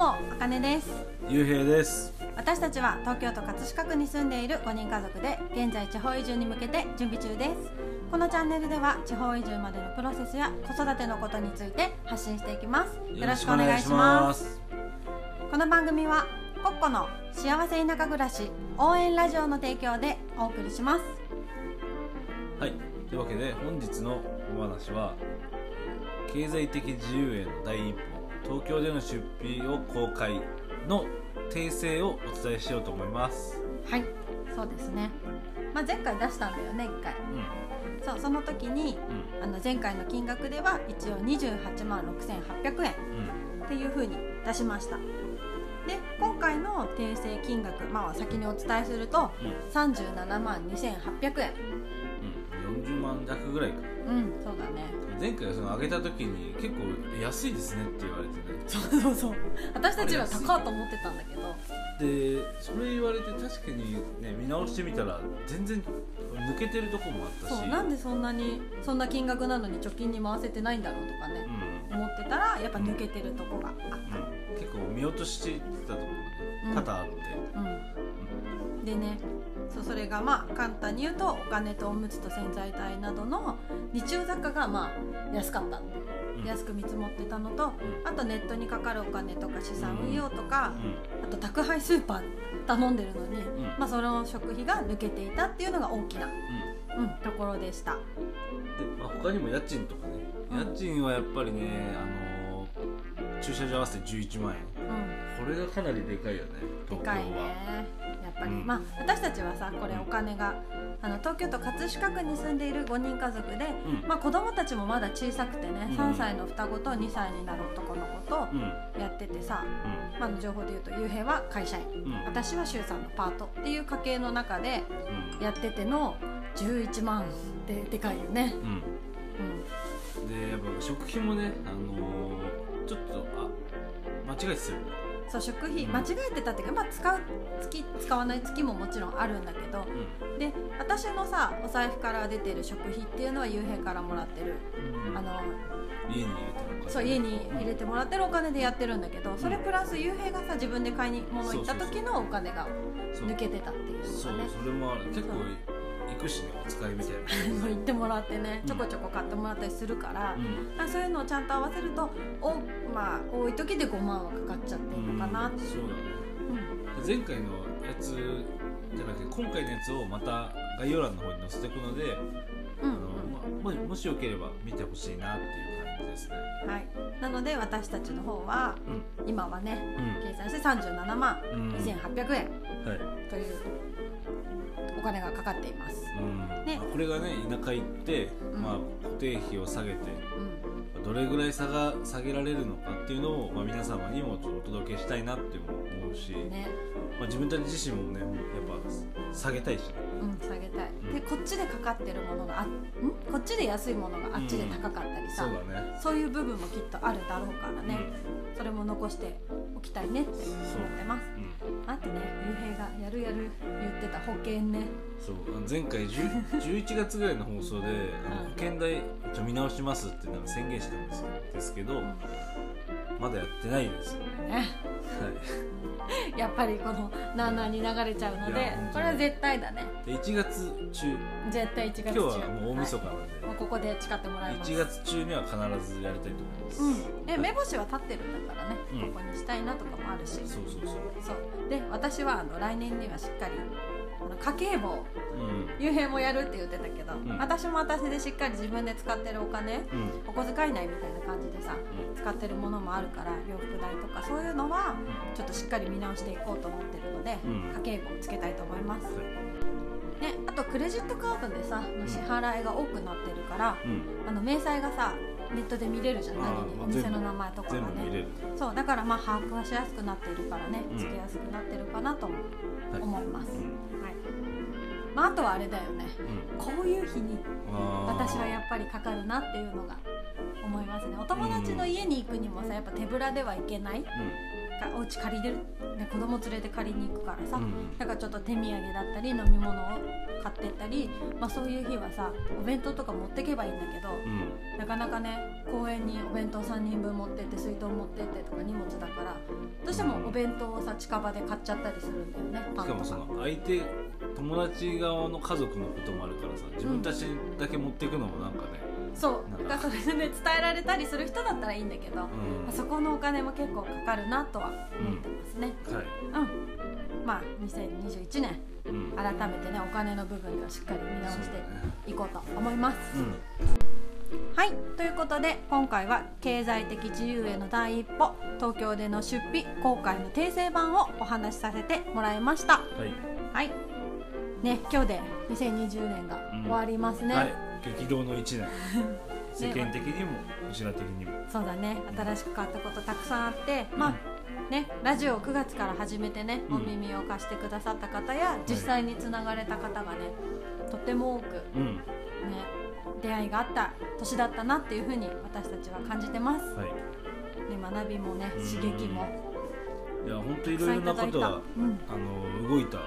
もあかねです。ゆうへいです。私たちは東京都葛飾区に住んでいる5人家族で現在地方移住に向けて準備中です。このチャンネルでは地方移住までのプロセスや子育てのことについて発信していきます。よろしくお願いします。この番組はコッコの幸せ田舎暮らし応援ラジオの提供でお送りします。はい。というわけで本日のお話は経済的自由への第一歩東京での出費を公開の訂正をお伝えしようと思います。はいそうですね。まあ、前回出したんだよね1回。うん。そうその時にうん。あの前回の金額では一応28万6800円。うん。っていう風に出しました。で今回の訂正金額、まあ、先にお伝えするとうん。37万2800円うん40万弱ぐらいか。うんそうだね。前回その上げた時に結構安いですねって言われてね。そうそうそう。私たちは高いと思ってたんだけど。でそれ言われて確かにね見直してみたら全然抜けてるとこもあったし。そうなんでそんなにそんな金額なのに貯金に回せてないんだろうとかねうん。思ってたらやっぱ抜けてるとこがあっうん。結構見落としてたところうん。がね多々あって、たうんでねそうそれがまあ簡単に言うとお金とおむつと洗剤代などの日用雑貨がまあ安かった。安く見積もってたのとあとネットにかかるお金とか資産運用とかうん。あと宅配スーパー頼んでるのに、ん。まあ、その食費が抜けていたっていうのが大きな、うん。うん、ところでした。で、まあ、他にも家賃とかね。うん。家賃はやっぱりね、あのー駐車場合わせて11万円。うん。これがかなりでかいよねで東京は。かいねまあ私たちはさこれお金があの東京都葛飾区に住んでいる5人家族で、うん。まあ、子供たちもまだ小さくてね、うん。3歳の双子と2歳になる男の子とうん。やっててさ、まあ、の情報で言うと雄平は会社員。うん。うん私は週さんのパートっていう家計の中でうん。やってての11万ってでかいよね、うん。うん、でやっぱ食費もね、あのーちょっとあ間違えてたよねそう食費うん間違えてたっていうか、まあ、使う月使わない月ももちろんあるんだけどで私のさお財布から出てる食費っていうのは雄平からもらってる。うん。あの家に入れてるからそう家に入れてもらってるお金でやってるんだけどそれプラス雄平がさ自分で買いに物行った時のお金が抜けてたっていうそうのがね。それもある。結構行くしねお使いみたいな。そう言ってもらってねうんちょこちょこ買ってもらったりするから、うん。まあそういうのをちゃんと合わせるとお、まあ、多い時で5万はかかっちゃってるのかな。っていう、そうだね。うん。前回のやつじゃなくて今回のやつをまた概要欄の方に載せておくので、うん。あのまももしよければ見てほしいなっていう感じですね。うんはい、なので私たちの方はうん。今はねうん。計算して37万うん。2800円はい。というお金がかかっています、うん。ね。まあこれがね田舎行って、うん。まあ、固定費を下げてうん、どれぐらい差が下げられるのかっていうのを、まあ、皆様にもちょっとお届けしたいなって思うし、ね。まあ、自分たち自身もねやっぱ下げたいしね。うん、下げたい、うん。でこっちでかかってるものがあん？こっちで安いものがあっちで高かったりさ、そうだね。そういう部分もきっとあるだろうからね、それも残しておきたいねって思ってますうん、うんあとねゆうへいがやるやる言ってた保険ね。そう前回10 11 月ぐらいの放送であのうん保険代ちょ見直しますってなんか宣言したんですよですけど、うん。まだやってないですよね。はい。やっぱりこのなあなあに流れちゃうのでこれは絶対だね。で1月中。絶対1月中。今日はもう大晦日なんで、はいこで誓ってもらいます。1月中には必ずやりたいと思います、うん、で目星は立ってるんだからね、うん。ここにしたいなとかもあるし。そうそうそう。そう。で私はあの来年にはしっかりあの家計簿うん。幽閉もやるって言ってたけど、ん。私も私でしっかり自分で使ってるお金うん。お小遣い内みたいな感じでさ使ってるものもあるから洋服代とかそういうのはちょっとしっかり見直していこうと思ってるので、うん。家計簿をつけたいと思います、はいね、あとクレジットカードでさの支払いが多くなってるから、うん。あの明細がさネットで見れるじゃん何にまあお店の名前とかがね。そうだからまあ把握はしやすくなっているからね。うん。つけやすくなってるかなと思います、うんはい。まあ、あとはあれだよね。うん。こういう日に私はやっぱりかかるなっていうのが思いますね。お友達の家に行くにもさやっぱ手ぶらではいけない。かお家借りれる、ね、子供連れて借りに行くからさ、うん。うんだからちょっと手土産だったり飲み物を買ってったり、まあ、そういう日はさお弁当とか持ってけばいいんだけどうん。なかなかね公園にお弁当3人分持ってって水筒持ってってとか荷物だからどうしてもお弁当をさ近場で買っちゃったりするんだよねパンとか。しかもその相手友達側の家族のこともあるからさ自分たちだけ持っていくのもなんかね、そうなんかそれでね伝えられたりする人だったらいいんだけど、うん。そこのお金も結構かかるなとは思ってますね。はい、うん、まあ2021年。うん。改めてねお金の部分ではしっかり見直していこうと思います、うん。はい。ということで今回は経済的自由への第一歩東京での出費公開の訂正版をお話しさせてもらいました。はい、はい。ね今日で2020年が終わりますね、はい、激動の一年。世間的にもうちら的にも。そうだね。新しく変わったことたくさんあってまあねラジオを9月から始めてねうん。お耳を貸してくださった方や実際につながれた方がねとても多くねうん。出会いがあった年だったなっていうふうに私たちは感じてます、はい。ね、学びもねうん。刺激もいや本当いろいろなただいた。うんことがあの動いた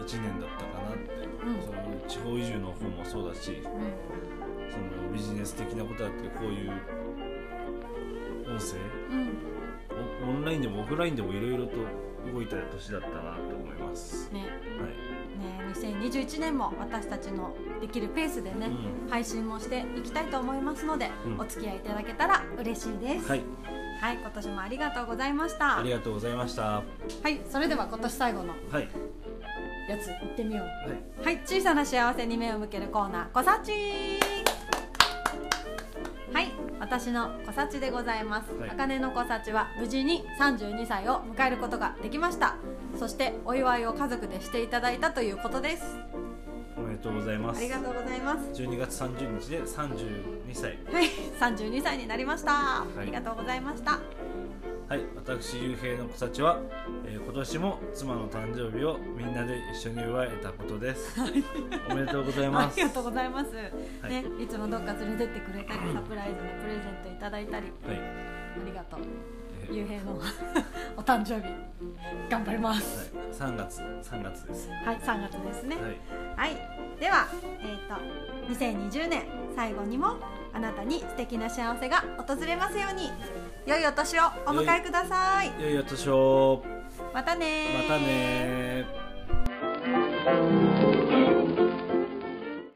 一年だったかなって、うん。その地方移住の方もそうだしうそのビジネス的なことだってこういう音声オオンラインでもオフラインでもいろいろと動いた年だったなと思います。ね。はい。ね2021年も私たちのできるペースでね、う配信もしていきたいと思いますので、うん。お付き合いいただけたら嬉しいです。はい、はい、今年もありがとうございました。ありがとうございました。ははいそれでは今年最後のい、やつ行ってみよう。はい、はい小さな幸せに目を向けるコーナー「こさち」はい私のこさちでございます、はい。あかねのこさちは無事に32歳を迎えることができました。そしてお祝いを家族でしていただいたということですとうございます。ありがとうございます。12月30日で32歳。はい32歳になりました、い。ありがとうございました。はい、私ゆうへいの子たちは、えー今年も妻の誕生日をみんなで一緒に祝えたことです。おめでとうございあます。りがとうございます、い。ねいつもどっか連れてってくれたりサプライズのプレゼントいただいたり。はい、ありがとう。えーゆうへいの お誕生日頑張ります。はい、3月3月です。はい、3月ですね。はい、はい、では、えー、と2020年最後にもあなたに素敵な幸せが訪れますように。良いお年をお迎えください。良いお年を。またねー。またねー。